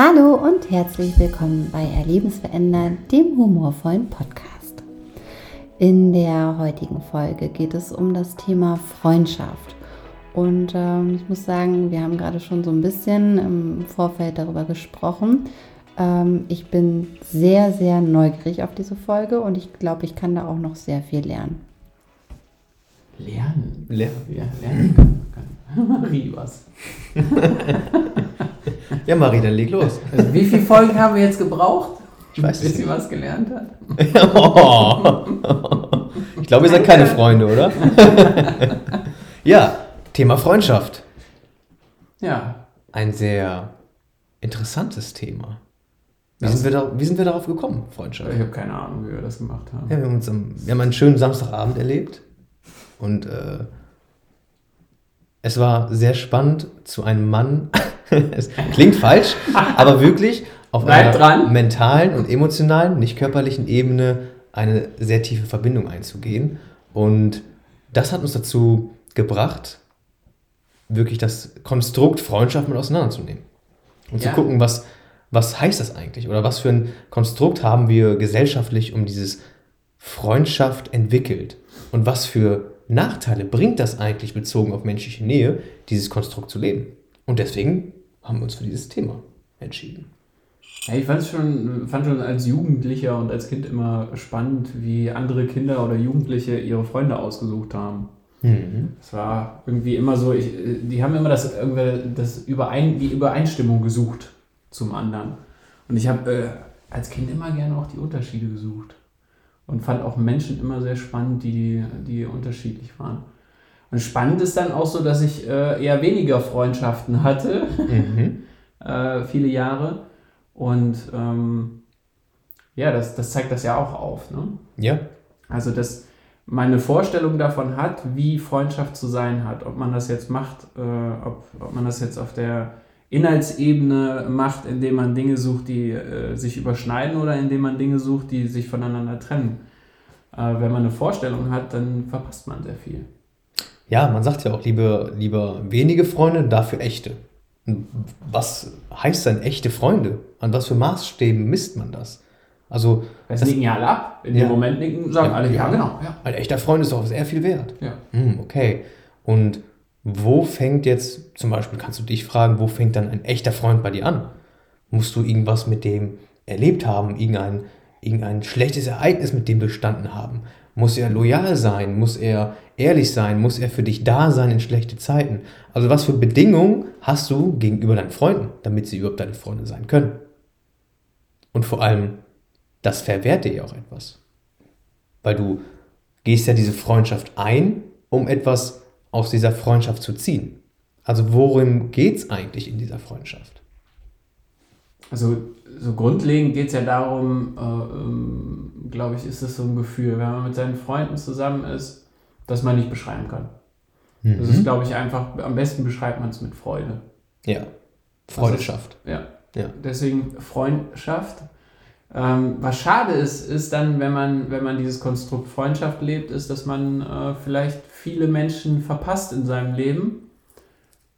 Hallo und herzlich willkommen bei Erlebensverändern, dem humorvollen Podcast. In der heutigen Folge geht es um das Thema Freundschaft. Und ähm, ich muss sagen, wir haben gerade schon so ein bisschen im Vorfeld darüber gesprochen. Ähm, ich bin sehr, sehr neugierig auf diese Folge und ich glaube, ich kann da auch noch sehr viel lernen. Lernen? Lernen, ja, lernen kann, kann. Marie was. ja, Marie, dann leg los. Also wie viele Folgen haben wir jetzt gebraucht? Ich weiß bis sie was gelernt hat. Ich glaube, ihr seid keine Freunde, oder? ja, Thema Freundschaft. Ja. Ein sehr interessantes Thema. Wie sind, wir da, wie sind wir darauf gekommen, Freundschaft? Ich habe keine Ahnung, wie wir das gemacht haben. Ja, wir, haben uns am, wir haben einen schönen Samstagabend erlebt und äh, es war sehr spannend, zu einem Mann, es klingt falsch, aber wirklich auf Bleib einer dran. mentalen und emotionalen, nicht körperlichen Ebene eine sehr tiefe Verbindung einzugehen. Und das hat uns dazu gebracht, wirklich das Konstrukt Freundschaft mit auseinanderzunehmen. Und Ja. zu gucken, was, was heißt das eigentlich? Oder was für ein Konstrukt haben wir gesellschaftlich um dieses Freundschaft entwickelt? Und was für Nachteile bringt das eigentlich bezogen auf menschliche Nähe, dieses Konstrukt zu leben? Und deswegen haben wir uns für dieses Thema entschieden. Ja, ich fand schon, fand schon als Jugendlicher und als Kind immer spannend, wie andere Kinder oder Jugendliche ihre Freunde ausgesucht haben. Mhm. Es war irgendwie immer so, ich, die haben immer das, irgendwie das Überein, die Übereinstimmung gesucht zum anderen. Und ich habe äh, als Kind immer gerne auch die Unterschiede gesucht. Und fand auch Menschen immer sehr spannend, die, die unterschiedlich waren. Und spannend ist dann auch so, dass ich äh, eher weniger Freundschaften hatte, Mhm. äh, viele Jahre. Und ähm, ja, das, das zeigt das ja auch auf. Ne? Ja, Also, dass man eine Vorstellung davon hat, wie Freundschaft zu sein hat. Ob man das jetzt macht, äh, ob, ob man das jetzt auf der Inhaltsebene macht, indem man Dinge sucht, die äh, sich überschneiden oder indem man Dinge sucht, die sich voneinander trennen. Äh, wenn man eine Vorstellung hat, dann verpasst man sehr viel. Ja, man sagt ja auch lieber, lieber wenige Freunde, dafür echte. Was heißt denn echte Freunde? An was für Maßstäben misst man das? Also, Das, nicken ja alle ab. In Ja. dem Moment nicken, sagen Ja, alle, ja, ja. genau. Ja. ein echter Freund ist doch sehr viel wert. Ja. Hm, okay. Und wo fängt jetzt, zum Beispiel kannst du dich fragen, wo fängt dann ein echter Freund bei dir an? Musst du irgendwas mit dem erlebt haben, irgendein, irgendein schlechtes Ereignis mit dem bestanden haben? Muss er loyal sein? Muss er ehrlich sein? Muss er für dich da sein in schlechte Zeiten? Also was für Bedingungen hast du gegenüber deinen Freunden, damit sie überhaupt deine Freunde sein können? Und vor allem, das verwehrt dir ja auch etwas. Weil du gehst ja diese Freundschaft ein, um etwas aus dieser Freundschaft zu ziehen. Also worum geht es eigentlich in dieser Freundschaft? Also so grundlegend geht es ja darum, äh, ähm, glaube ich, ist es so ein Gefühl, wenn man mit seinen Freunden zusammen ist, das man nicht beschreiben kann. Das ist, glaube ich, einfach, am besten beschreibt man es mit Freude. Ja, Freundschaft. Ja. Ja. Deswegen Freundschaft. Ähm, was schade ist, ist dann, wenn man, wenn man dieses Konstrukt Freundschaft lebt, ist, dass man äh, vielleicht viele Menschen verpasst in seinem Leben,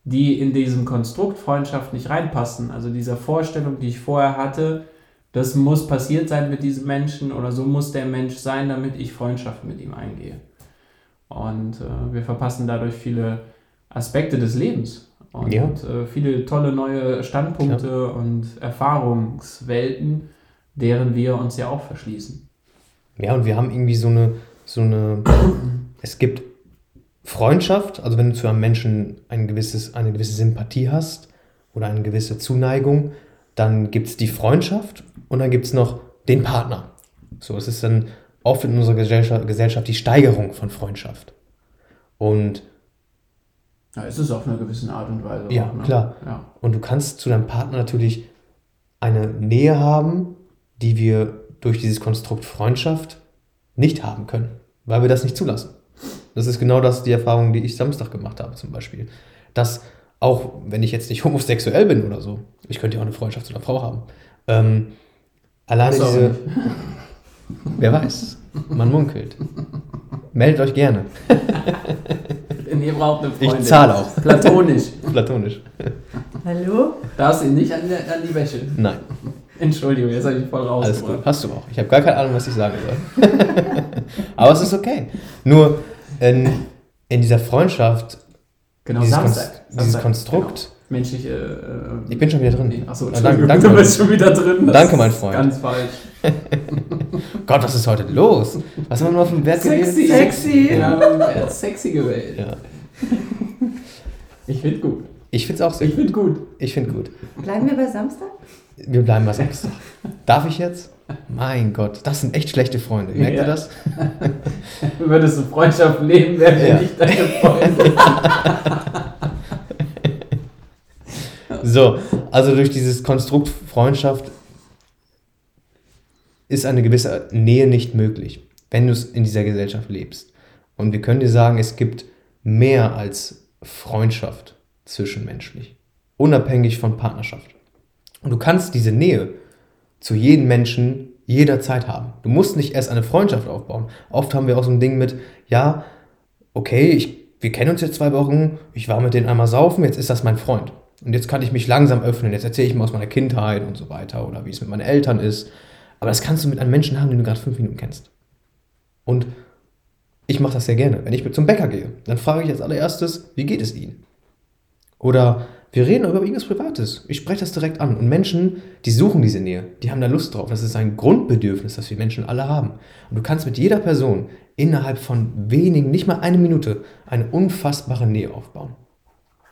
die in diesem Konstrukt Freundschaft nicht reinpassen. Also dieser Vorstellung, die ich vorher hatte, das muss passiert sein mit diesem Menschen oder so muss der Mensch sein, damit ich Freundschaft mit ihm eingehe. Und äh, wir verpassen dadurch viele Aspekte des Lebens und Ja. äh, viele tolle neue Standpunkte und Erfahrungswelten, deren wir uns ja auch verschließen. Ja, und wir haben irgendwie so eine, so eine, es gibt Freundschaft, also wenn du zu einem Menschen ein gewisses, eine gewisse Sympathie hast oder eine gewisse Zuneigung, dann gibt es die Freundschaft und dann gibt es noch den Partner. So, es ist dann oft in unserer Gesellschaft, die Steigerung von Freundschaft. Und Ja, es ist auf eine gewisse Art und Weise. Ja, auch, ne? klar. Ja. Und du kannst zu deinem Partner natürlich eine Nähe haben, die wir durch dieses Konstrukt Freundschaft nicht haben können, weil wir das nicht zulassen. Das ist genau das, die Erfahrung, die ich Samstag gemacht habe, zum Beispiel. Dass auch wenn ich jetzt nicht homosexuell bin oder so, ich könnte ja auch eine Freundschaft zu einer Frau haben, ähm, alleine diese. Wer weiß, Man munkelt. Meldet euch gerne. Ihr braucht eine Freundin. Ich zahle auch. Platonisch. Platonisch. Hallo? Darfst ihn nicht an, die- an die Wäsche. Nein, Entschuldigung, jetzt habe ich voll alles rausgebracht. gut. Hast du auch. Ich habe gar keine Ahnung, was ich sagen soll. Aber es ist okay. Nur in, in dieser Freundschaft, Genau, dieses, Samstag. Konst- dieses Samstag, Konstrukt, Genau. Menschliche. Äh, ich bin schon wieder drin. Achso, Ja, Entschuldigung, danke, du danke. bist schon wieder drin. Das Danke, mein ist Freund. Ganz falsch. Gott, was ist heute los? Was haben wir nur auf dem Wert Sexy. gewählt? Sexy. Ja, er hat sexy gewählt. Ja. Ich finde gut. Ich finde es auch sehr Ich finde gut. Ich finde gut. Bleiben wir bei Samstag? Wir bleiben bei Samstag. Darf ich jetzt? Mein Gott, das sind echt schlechte Freunde. Merkt Ja. ihr das? Würdest du Freundschaft leben, wären wir Ja. nicht deine Freunde. So, also durch dieses Konstrukt Freundschaft ist eine gewisse Nähe nicht möglich, wenn du es in dieser Gesellschaft lebst. Und wir können dir sagen, es gibt mehr als Freundschaft zwischenmenschlich, unabhängig von Partnerschaft. Und du kannst diese Nähe zu jedem Menschen jederzeit haben. Du musst nicht erst eine Freundschaft aufbauen. Oft haben wir auch so ein Ding mit, ja, okay, ich, wir kennen uns jetzt zwei Wochen, ich war mit denen einmal saufen, jetzt ist das mein Freund. Und jetzt kann ich mich langsam öffnen, jetzt erzähle ich mal aus meiner Kindheit und so weiter oder wie es mit meinen Eltern ist. Aber das kannst du mit einem Menschen haben, den du gerade fünf Minuten kennst. Und ich mache das sehr gerne. Wenn ich zum Bäcker gehe, dann frage ich als allererstes, wie geht es Ihnen? Oder wir reden über irgendwas Privates. Ich spreche das direkt an. Und Menschen, die suchen diese Nähe, die haben da Lust drauf. Das ist ein Grundbedürfnis, das wir Menschen alle haben. Und du kannst mit jeder Person innerhalb von wenigen, nicht mal eine Minute, eine unfassbare Nähe aufbauen.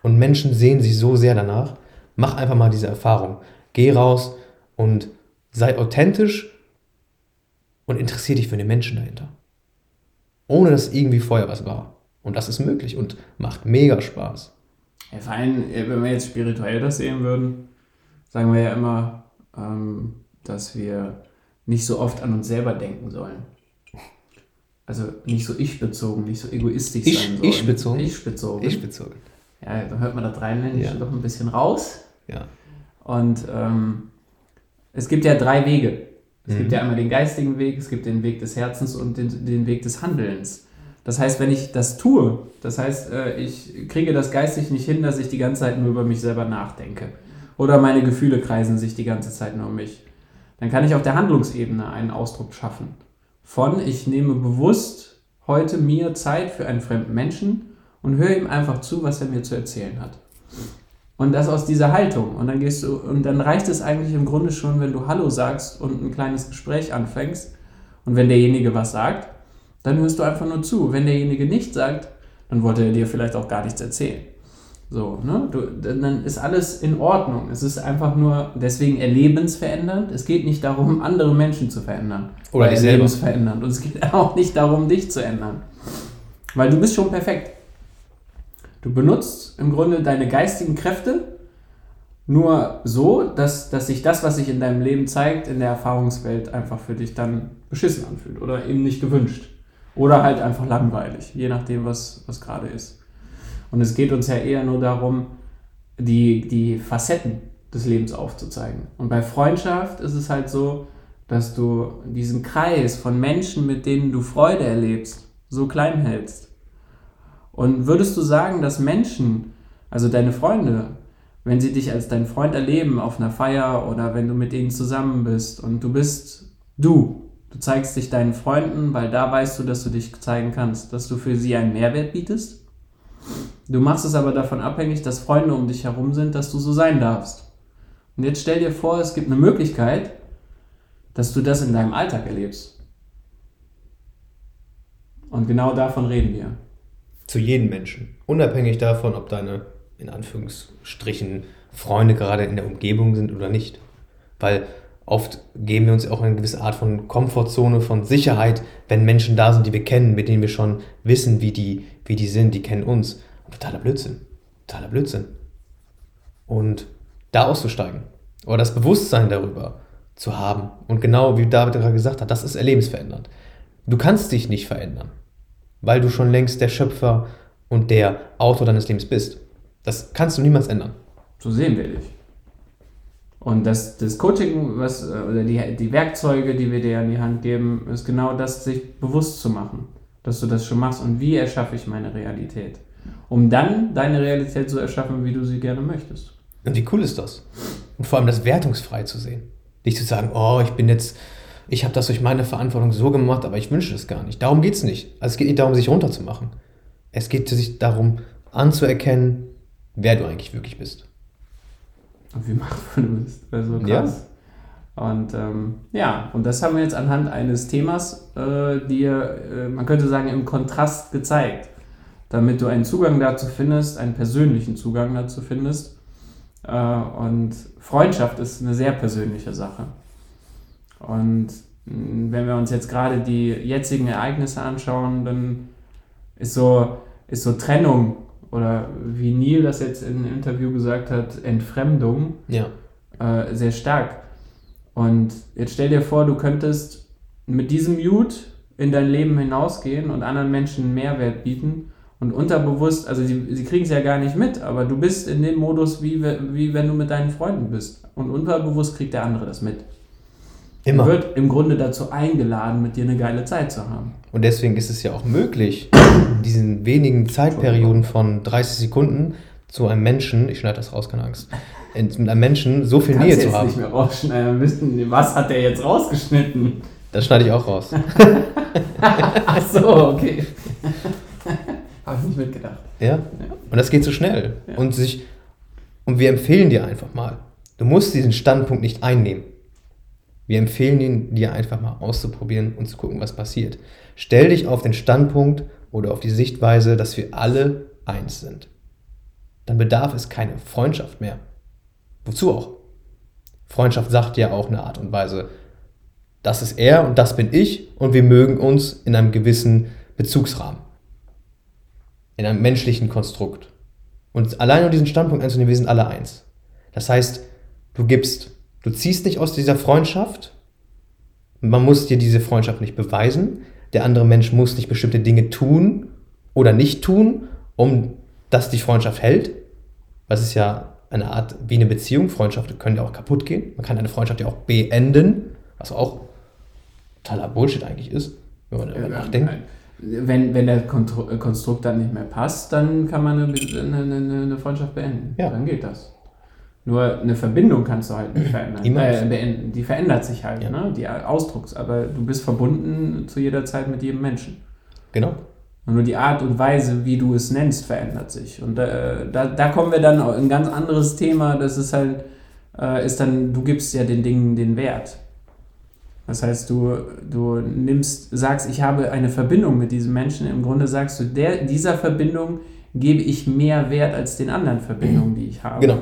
Und Menschen sehen sich so sehr danach. Mach einfach mal diese Erfahrung. Geh raus und sei authentisch und interessier dich für den Menschen dahinter. Ohne dass irgendwie vorher was war. Und das ist möglich und macht mega Spaß. Ja, vor allem, äh, wenn wir jetzt spirituell das sehen würden, sagen wir ja immer, ähm, dass wir nicht so oft an uns selber denken sollen. Also nicht so ich-bezogen, nicht so egoistisch Ich- sein sollen. ich-bezogen? Ich-bezogen. Ich bezogen. Ja, da hört man das Rheinländische Ja. doch ein bisschen raus. Ja. Und ähm, es gibt ja drei Wege. Es Mhm. gibt ja einmal den geistigen Weg, es gibt den Weg des Herzens und den, den Weg des Handelns. Das heißt, wenn ich das tue, das heißt, äh, ich kriege das geistig nicht hin, dass ich die ganze Zeit nur über mich selber nachdenke. Oder meine Gefühle kreisen sich die ganze Zeit nur um mich. Dann kann ich auf der Handlungsebene einen Ausdruck schaffen. Von, ich nehme bewusst heute mir Zeit für einen fremden Menschen und höre ihm einfach zu, was er mir zu erzählen hat. Und das aus dieser Haltung. Und dann gehst du, und dann reicht es eigentlich im Grunde schon, wenn du Hallo sagst und ein kleines Gespräch anfängst. Und wenn derjenige was sagt, dann hörst du einfach nur zu. Wenn derjenige nichts sagt, dann wollte er dir vielleicht auch gar nichts erzählen. So, ne? Du, dann ist alles in Ordnung. Es ist einfach nur deswegen erlebensverändernd. Es geht nicht darum, andere Menschen zu verändern. Oder dich erlebensverändernd. Und es geht auch nicht darum, dich zu ändern. Weil du bist schon perfekt. Du benutzt im Grunde deine geistigen Kräfte nur so, dass, dass sich das, was sich in deinem Leben zeigt, in der Erfahrungswelt einfach für dich dann beschissen anfühlt oder eben nicht gewünscht. Oder halt einfach langweilig, je nachdem, was, was gerade ist. Und es geht uns ja eher nur darum, die, die Facetten des Lebens aufzuzeigen. Und bei Freundschaft ist es halt so, dass du diesen Kreis von Menschen, mit denen du Freude erlebst, so klein hältst. Und würdest du sagen, dass Menschen, also deine Freunde, wenn sie dich als dein Freund erleben auf einer Feier oder wenn du mit ihnen zusammen bist und du bist du, du zeigst dich deinen Freunden, weil da weißt du, dass du dich zeigen kannst, dass du für sie einen Mehrwert bietest? Du machst es aber davon abhängig, dass Freunde um dich herum sind, dass du so sein darfst. Und jetzt stell dir vor, es gibt eine Möglichkeit, dass du das in deinem Alltag erlebst. Und genau davon reden wir. Zu jedem Menschen. Unabhängig davon, ob deine, in Anführungsstrichen, Freunde gerade in der Umgebung sind oder nicht. Weil oft geben wir uns auch eine gewisse Art von Komfortzone, von Sicherheit, wenn Menschen da sind, die wir kennen, mit denen wir schon wissen, wie die, wie die sind, die kennen uns. Totaler Blödsinn. Totaler Blödsinn. Und da auszusteigen. Oder das Bewusstsein darüber zu haben. Und genau wie David gerade gesagt hat, das ist erlebensverändernd. Du kannst dich nicht verändern, weil du schon längst der Schöpfer und der Autor deines Lebens bist. Das kannst du niemals ändern. So sehen wir dich. Und das, das Coaching, was, äh, oder die, die Werkzeuge, die wir dir an die Hand geben, ist genau das, sich bewusst zu machen, dass du das schon machst und wie erschaffe ich meine Realität. Um dann deine Realität so erschaffen, wie du sie gerne möchtest. Und wie cool ist das? Und vor allem das wertungsfrei zu sehen. Nicht zu sagen, oh, ich bin jetzt, ich habe das durch meine Verantwortung so gemacht, aber ich wünsche es gar nicht. Darum geht es nicht. Also es geht nicht darum, sich runterzumachen. Es geht sich darum, anzuerkennen, wer du eigentlich wirklich bist. Und wie machtvoll du bist. Also krass. Ja. Und ähm, ja, und das haben wir jetzt anhand eines Themas äh, dir, äh, man könnte sagen, im Kontrast gezeigt. Damit du einen Zugang dazu findest, einen persönlichen Zugang dazu findest. Äh, und Freundschaft ist eine sehr persönliche Sache. Und mm, wenn wir uns jetzt gerade die jetzigen Ereignisse anschauen, dann ist so, ist so Trennung oder wie Neil das jetzt in einem Interview gesagt hat, Entfremdung ja. äh, sehr stark. Und jetzt stell dir vor, du könntest mit diesem Mute in dein Leben hinausgehen und anderen Menschen Mehrwert bieten und unterbewusst, also sie, sie kriegen es ja gar nicht mit, aber du bist in dem Modus, wie, wie wenn du mit deinen Freunden bist. Und unterbewusst kriegt der andere das mit. Immer. wird im Grunde dazu eingeladen, mit dir eine geile Zeit zu haben. Und deswegen ist es ja auch möglich, in diesen wenigen Zeitperioden von 30 Sekunden zu einem Menschen, ich schneide das raus, keine Angst, mit einem Menschen so viel Nähe zu haben. nicht mehr rausschneiden. Wissen, was hat der jetzt rausgeschnitten? Das schneide ich auch raus. Ach so, okay. Habe ich nicht mitgedacht. Ja? ja. Und das geht so schnell. Ja. Und, sich, und wir empfehlen dir einfach mal, du musst diesen Standpunkt nicht einnehmen. Wir empfehlen ihn dir einfach mal auszuprobieren und zu gucken, was passiert. Stell dich auf den Standpunkt oder auf die Sichtweise, dass wir alle eins sind. Dann bedarf es keine Freundschaft mehr. Wozu auch? Freundschaft sagt ja auch eine Art und Weise, das ist er und das bin ich und wir mögen uns in einem gewissen Bezugsrahmen in einem menschlichen Konstrukt. Und allein nur diesen Standpunkt einzunehmen, wir sind alle eins. Das heißt, du gibst, du ziehst nicht aus dieser Freundschaft, man muss dir diese Freundschaft nicht beweisen, der andere Mensch muss nicht bestimmte Dinge tun oder nicht tun, um dass die Freundschaft hält. Das ist ja eine Art wie eine Beziehung. Freundschaften können ja auch kaputt gehen. Man kann eine Freundschaft ja auch beenden, was auch totaler Bullshit eigentlich ist, wenn man darüber nachdenkt. Wenn, wenn der Konstrukt dann nicht mehr passt, dann kann man eine, eine, eine Freundschaft beenden. Ja. Dann geht das. Nur eine Verbindung kannst du halt nicht verändern. Äh, beenden. Die verändert sich halt, ja. ne? die Ausdrucks. Aber du bist verbunden zu jeder Zeit mit jedem Menschen. Genau. Und nur die Art und Weise, wie du es nennst, verändert sich. Und äh, da, da kommen wir dann in ein ganz anderes Thema. Das ist halt, äh, ist dann, du gibst ja den Dingen den Wert. Das heißt, du, du nimmst, sagst, ich habe eine Verbindung mit diesem Menschen. Im Grunde sagst du, der, dieser Verbindung gebe ich mehr Wert als den anderen Verbindungen, die ich habe. Genau.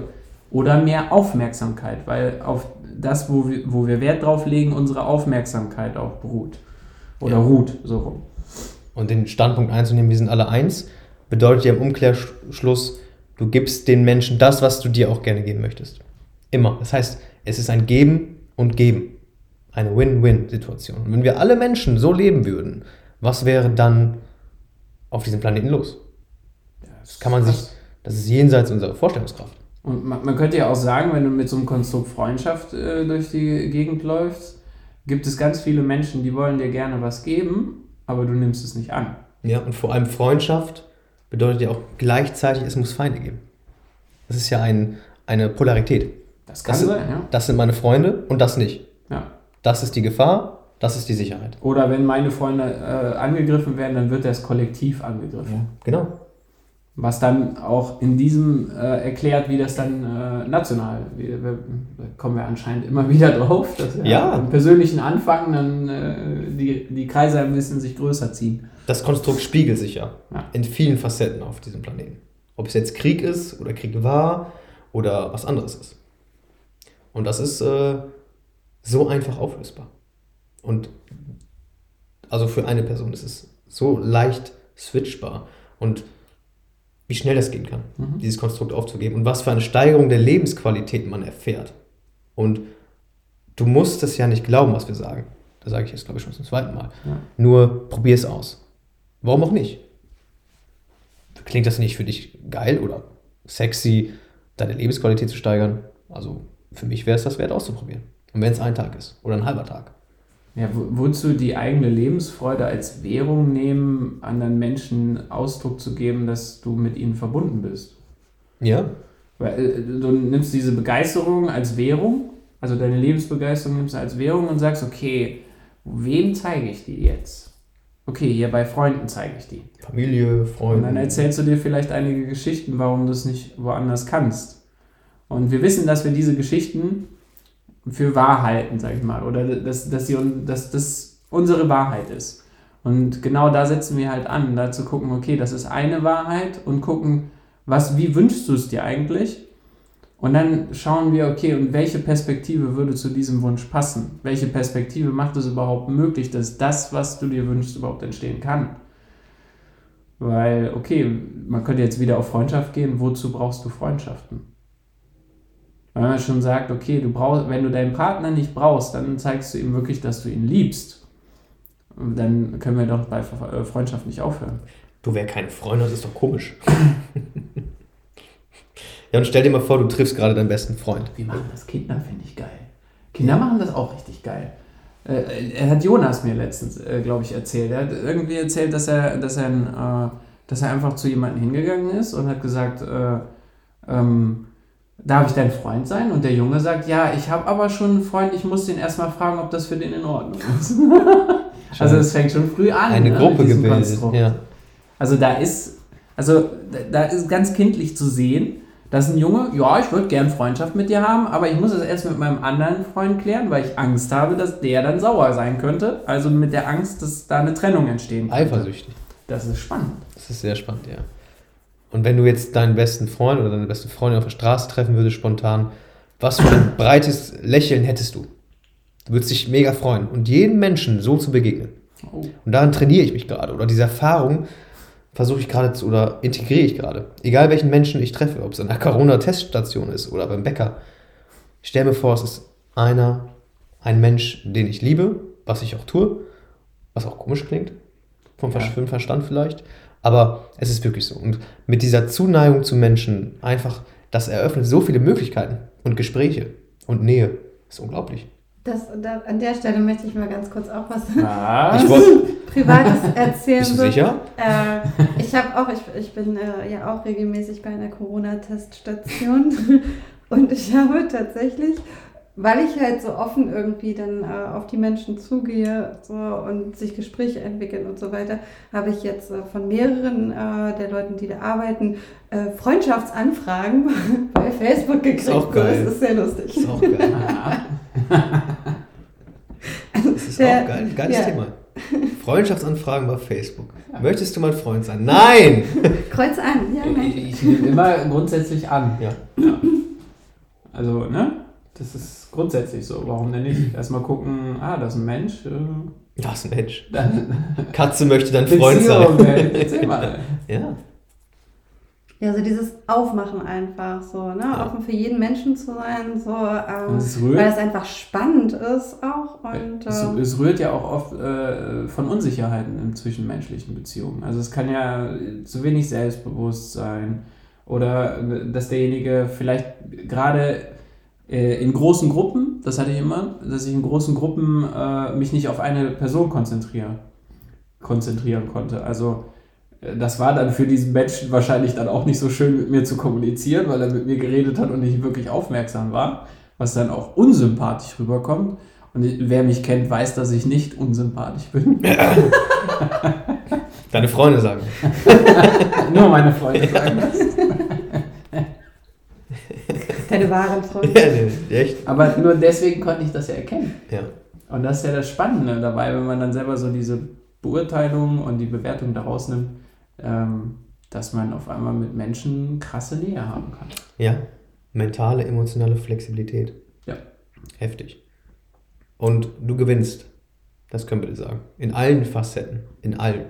Oder mehr Aufmerksamkeit, weil auf das, wo wir, wo wir Wert drauf legen, unsere Aufmerksamkeit auch beruht. Oder ja. ruht, so rum. Und den Standpunkt einzunehmen, wir sind alle eins, bedeutet ja im Umkehrschluss, du gibst den Menschen das, was du dir auch gerne geben möchtest. Immer. Das heißt, es ist ein Geben und Geben eine Win-Win-Situation. Und wenn wir alle Menschen so leben würden, was wäre dann auf diesem Planeten los? Das kann man sich, das ist jenseits unserer Vorstellungskraft. Und man, man könnte ja auch sagen, wenn du mit so einem Konstrukt Freundschaft äh, durch die Gegend läufst, gibt es ganz viele Menschen, die wollen dir gerne was geben, aber du nimmst es nicht an. Ja, und vor allem Freundschaft bedeutet ja auch gleichzeitig, es muss Feinde geben. Das ist ja ein, eine Polarität. Das kann das sein, ja. Das sind meine Freunde und das nicht. Ja. Das ist die Gefahr, das ist die Sicherheit. Oder wenn meine Freunde äh, angegriffen werden, dann wird das Kollektiv angegriffen. Ja, genau. Was dann auch in diesem äh, erklärt, wie das dann äh, national, wie, da kommen wir anscheinend immer wieder drauf, dass wir ja. im persönlichen Anfang dann äh, die, die Kreise ein bisschen sich größer ziehen. Das Konstrukt spiegelt sich ja, ja, in vielen Facetten auf diesem Planeten. Ob es jetzt Krieg ist oder Krieg war oder was anderes ist. Und das ist äh, so einfach auflösbar. Und also für eine Person ist es so leicht switchbar. Und wie schnell das gehen kann, mhm. dieses Konstrukt aufzugeben und was für eine Steigerung der Lebensqualität man erfährt. Und du musst es ja nicht glauben, was wir sagen. Da sage ich jetzt, glaube ich, schon zum zweiten Mal. Ja. Nur probier es aus. Warum auch nicht? Klingt das nicht für dich geil oder sexy, deine Lebensqualität zu steigern? Also für mich wäre es das wert auszuprobieren. Und wenn es ein Tag ist oder ein halber Tag. Ja, wo, wozu die eigene Lebensfreude als Währung nehmen, anderen Menschen Ausdruck zu geben, dass du mit ihnen verbunden bist? Ja, Weil äh, du nimmst diese Begeisterung als Währung, also deine Lebensbegeisterung nimmst du als Währung und sagst, okay, wem zeige ich die jetzt? Okay, hier bei Freunden zeige ich die. Familie, Und Freunde. dann erzählst du dir vielleicht einige Geschichten, warum du es nicht woanders kannst. Und wir wissen, dass wir diese Geschichten für wahr halten, sag ich mal, oder dass, dass, sie, dass das unsere Wahrheit ist. Und genau da setzen wir halt an, da zu gucken, okay, das ist eine Wahrheit und gucken, was, wie wünschst du es dir eigentlich? Und dann schauen wir, okay, und welche Perspektive würde zu diesem Wunsch passen? Welche Perspektive macht es überhaupt möglich, dass das, was du dir wünschst, überhaupt entstehen kann? Weil, okay, man könnte jetzt wieder auf Freundschaft gehen. Wozu brauchst du Freundschaften? Weil man schon sagt, okay, du brauchst, wenn du deinen Partner nicht brauchst, dann zeigst du ihm wirklich, dass du ihn liebst. Und dann können wir doch bei äh, Freundschaft nicht aufhören. Du wär kein Freund, das ist doch komisch. ja, und stell dir mal vor, du triffst gerade deinen besten Freund. Wir machen das Kinder, finde ich geil. Kinder machen das auch richtig geil. Äh, er hat Jonas mir letztens, äh, glaube ich, erzählt. Er hat irgendwie erzählt, dass er, dass er, äh, dass er einfach zu jemandem hingegangen ist und hat gesagt, äh, ähm, darf ich dein Freund sein? Und der Junge sagt, ja, ich habe aber schon einen Freund, ich muss den erstmal fragen, ob das für den in Ordnung ist. also es fängt schon früh an. Eine ne, Gruppe gebildet. Ja. Also da ist, also da, ist ganz kindlich zu sehen, dass ein Junge, ja, ich würde gern Freundschaft mit dir haben, aber ich muss es erst mit meinem anderen Freund klären, weil ich Angst habe, dass der dann sauer sein könnte. Also mit der Angst, dass da eine Trennung entstehen könnte. Eifersüchtig. Das ist spannend. Das ist sehr spannend, ja. Und wenn du jetzt deinen besten Freund oder deine beste Freundin auf der Straße treffen würdest, spontan, was für ein breites Lächeln hättest du? Du würdest dich mega freuen. Und jedem Menschen so zu begegnen. Oh. Und daran trainiere ich mich gerade. Oder diese Erfahrung versuche ich gerade zu, oder integriere ich gerade. Egal welchen Menschen ich treffe, ob es an einer Corona-Teststation ist oder beim Bäcker. Ich stelle mir vor, es ist einer, ein Mensch, den ich liebe, was ich auch tue, was auch komisch klingt, vom Ja. Verstand vielleicht. Aber es ist wirklich so. Und mit dieser Zuneigung zu Menschen einfach, das eröffnet so viele Möglichkeiten und Gespräche und Nähe. Das ist unglaublich. Das, da, an der Stelle möchte ich mal ganz kurz auch was Was? Privates erzählen. Bist du sicher? Äh, ich habe auch, ich, ich bin äh, ja auch regelmäßig bei einer Corona-Teststation und ich habe tatsächlich, weil ich halt so offen irgendwie dann äh, auf die Menschen zugehe so, und sich Gespräche entwickeln und so weiter, habe ich jetzt äh, von mehreren äh, der Leuten, die da arbeiten, äh, Freundschaftsanfragen bei Facebook gekriegt. Ist auch geil. Das ist sehr lustig. ist auch geil. Ah, Das ist Der- auch geil. Geiles ja. Thema. Freundschaftsanfragen bei Facebook. Möchtest du mein Freund sein? Nein! Kreuz an, ja, nein. ich ich nehme immer grundsätzlich an. Ja. Also, ne? Das ist grundsätzlich so. Warum denn nicht? Erstmal gucken, ah, das ist ein Mensch. Äh, Das ist ein Mensch. dann Katze möchte dein Freund sein. Erzähl mal. Ja. Ja, so dieses Aufmachen einfach so, ne? Ja. Offen für jeden Menschen zu sein, so, ähm, es rührt- weil es einfach spannend ist auch und Es, ähm, es rührt ja auch oft äh, von Unsicherheiten in zwischenmenschlichen Beziehungen. Also es kann ja zu wenig Selbstbewusstsein oder äh, dass derjenige vielleicht gerade in großen Gruppen, das hatte ich immer, dass ich in großen Gruppen äh, mich nicht auf eine Person konzentriere, konzentrieren konnte. Also äh, das war dann für diesen Menschen wahrscheinlich dann auch nicht so schön mit mir zu kommunizieren, weil er mit mir geredet hat und nicht wirklich aufmerksam war, was dann auch unsympathisch rüberkommt. Und wer mich kennt, weiß, dass ich nicht unsympathisch bin. Deine Freunde sagen. Nur meine Freunde sagen das. keine wahren Freunde. Ja, nee, echt? Aber nur deswegen konnte ich das ja erkennen. Ja. Und das ist ja das Spannende dabei, wenn man dann selber so diese Beurteilung und die Bewertung daraus nimmt, ähm, dass man auf einmal mit Menschen krasse Nähe haben kann. Ja. Mentale, emotionale Flexibilität. Ja. Heftig. Und du gewinnst. Das können wir dir sagen. In allen Facetten. In allen.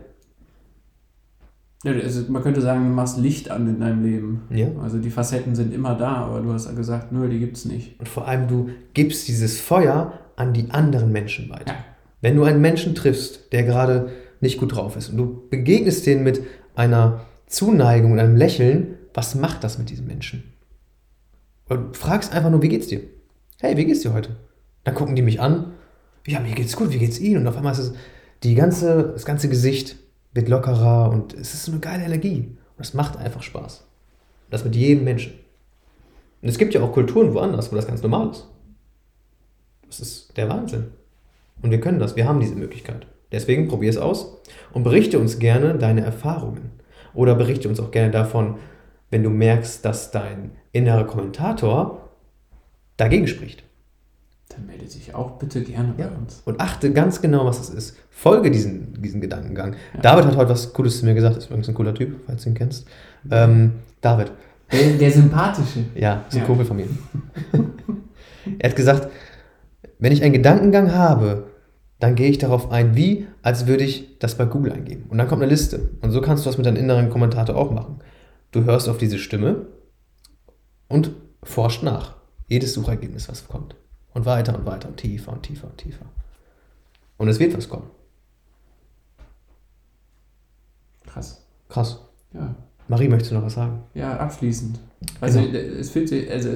Ja, also man könnte sagen, du machst Licht an in deinem Leben. Ja. Also die Facetten sind immer da, aber du hast ja gesagt, nö, die gibt's nicht. Und vor allem, du gibst dieses Feuer an die anderen Menschen weiter. Ja. Wenn du einen Menschen triffst, der gerade nicht gut drauf ist und du begegnest den mit einer Zuneigung und einem Lächeln, was macht das mit diesem Menschen? Und du fragst einfach nur, wie geht's dir? hey, wie geht's dir heute? Dann gucken die mich an, ja, mir geht's gut, wie geht's Ihnen? Und auf einmal ist es, die ganze, das ganze Gesicht wird lockerer und es ist eine geile Energie. Und das macht einfach Spaß. Und das mit jedem Menschen. Und es gibt ja auch Kulturen woanders, wo das ganz normal ist. Das ist der Wahnsinn. Und wir können das, wir haben diese Möglichkeit. Deswegen probier es aus und berichte uns gerne deine Erfahrungen. Oder berichte uns auch gerne davon, wenn du merkst, dass dein innerer Kommentator dagegen spricht. Dann melde dich auch bitte gerne Ja. bei uns. Und achte ganz genau, was es ist. Folge diesen, diesen Gedankengang. David hat heute was Cooles zu mir gesagt, ist übrigens ein cooler Typ, falls du ihn kennst. Ähm, David, Der, der Sympathische. ja, ist ein Ja. Kumpel von mir. er hat gesagt, wenn ich einen Gedankengang habe, dann gehe ich darauf ein, wie, als würde ich das bei Google eingeben. Und dann kommt eine Liste. Und so kannst du das mit deinem inneren Kommentator auch machen. Du hörst auf diese Stimme und forscht nach. Jedes Suchergebnis, was kommt. Und weiter und weiter und tiefer und tiefer und tiefer. Und es wird was kommen. Krass. Krass. Ja. Marie, möchtest du noch was sagen? Ja, abschließend. Also Genau. es fühlt sich, also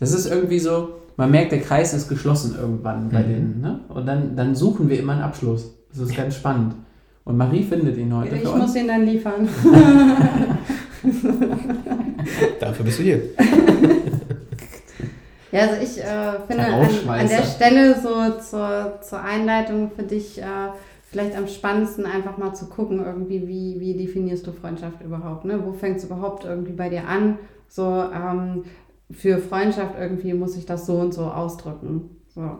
das ist irgendwie so, man merkt, der Kreis ist geschlossen irgendwann bei Mhm. denen, ne? Und dann, dann suchen wir immer einen Abschluss. Das ist ganz spannend. Und Marie findet ihn heute Ich für muss uns. ihn dann liefern. Dafür bist du hier. Ja, also ich äh, finde an, an der Stelle so zur, zur Einleitung für dich äh, vielleicht am spannendsten einfach mal zu gucken, irgendwie, wie, wie definierst du Freundschaft überhaupt? Ne? Wo fängt es überhaupt irgendwie bei dir an? So, ähm, für Freundschaft irgendwie muss ich das so und so ausdrücken. So.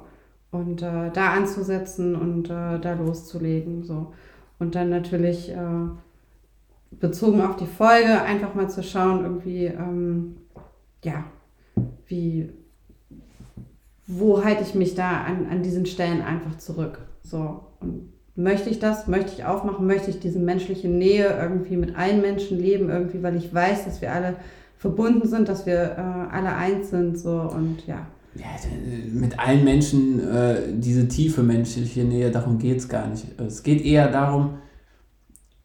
Und äh, da anzusetzen und äh, da loszulegen. So. Und dann natürlich äh, bezogen auf die Folge einfach mal zu schauen, irgendwie, ähm, ja, wie, wo halte ich mich da an, an diesen Stellen einfach zurück? So, und möchte ich das? Möchte ich aufmachen? Möchte ich diese menschliche Nähe irgendwie mit allen Menschen leben, irgendwie, weil ich weiß, dass wir alle verbunden sind, dass wir äh, alle eins sind, so und ja. Ja, mit allen Menschen äh, diese tiefe menschliche Nähe, darum geht es gar nicht. Es geht eher darum,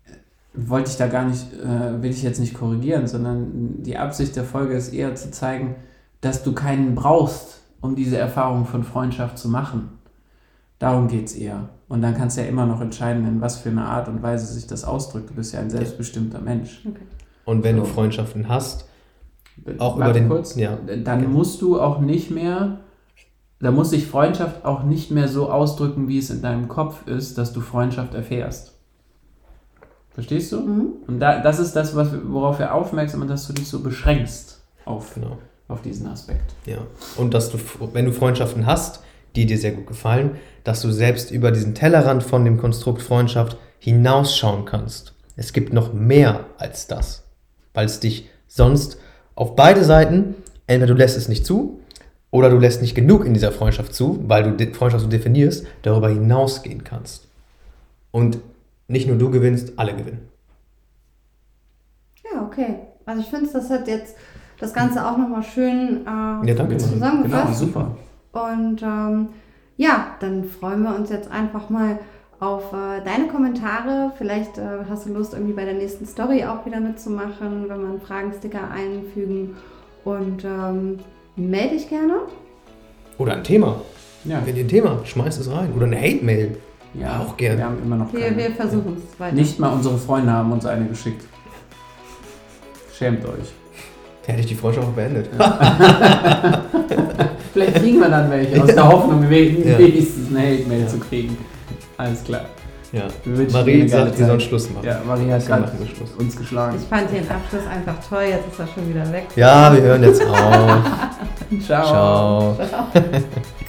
äh, wollte ich da gar nicht, äh, will ich jetzt nicht korrigieren, sondern die Absicht der Folge ist eher zu zeigen, dass du keinen brauchst, um diese Erfahrung von Freundschaft zu machen. Darum geht es eher. Und dann kannst du ja immer noch entscheiden, in was für eine Art und Weise sich das ausdrückt. Du bist ja ein selbstbestimmter Mensch. Und wenn So. du Freundschaften hast, Auch Warte über den- kurz, ja. dann Okay. musst du auch nicht mehr, da muss sich Freundschaft auch nicht mehr so ausdrücken, wie es in deinem Kopf ist, dass du Freundschaft erfährst. Verstehst du? Mhm. Und da, das ist das, was, worauf wir aufmerksam sind, dass du dich so beschränkst auf, genau. Auf diesen Aspekt. Ja. Und dass du, wenn du Freundschaften hast, die dir sehr gut gefallen, dass du selbst über diesen Tellerrand von dem Konstrukt Freundschaft hinausschauen kannst. Es gibt noch mehr als das, weil es dich sonst auf beide Seiten, entweder du lässt es nicht zu oder du lässt nicht genug in dieser Freundschaft zu, weil du die Freundschaft so definierst, darüber hinausgehen kannst. Und nicht nur du gewinnst, alle gewinnen. Ja, okay. Also ich finde, das hat jetzt das Ganze auch nochmal schön äh, Ja, danke. zusammengefasst. Genau, super. Und ähm, ja, dann freuen wir uns jetzt einfach mal auf äh, deine Kommentare. Vielleicht äh, hast du Lust, irgendwie bei der nächsten Story auch wieder mitzumachen, wenn wir einen Fragensticker einfügen. Und ähm, melde dich gerne. Oder ein Thema. Ja, Wenn ihr ein Thema, schmeißt es rein. Oder eine Hate-Mail. ja auch gerne. Wir haben immer noch Wir, keine. wir versuchen es weiter. Nicht mal unsere Freunde haben uns eine geschickt. Schämt euch. Hätte ich die Freundschaft auch beendet. Vielleicht kriegen wir dann welche, aus der Hoffnung, we- Ja. wenigstens eine Hate-Mail Ja. zu kriegen. Alles klar. Ja. Wir wünschen dir Marie sagt, sollen Zeit. Schluss machen. Ja, Marie hat Wir gerade machen wir Schluss. uns geschlagen. Ich fand den Abschluss einfach toll. Jetzt ist er schon wieder weg. Ja, wir hören jetzt auf. Ciao. Ciao. Ciao.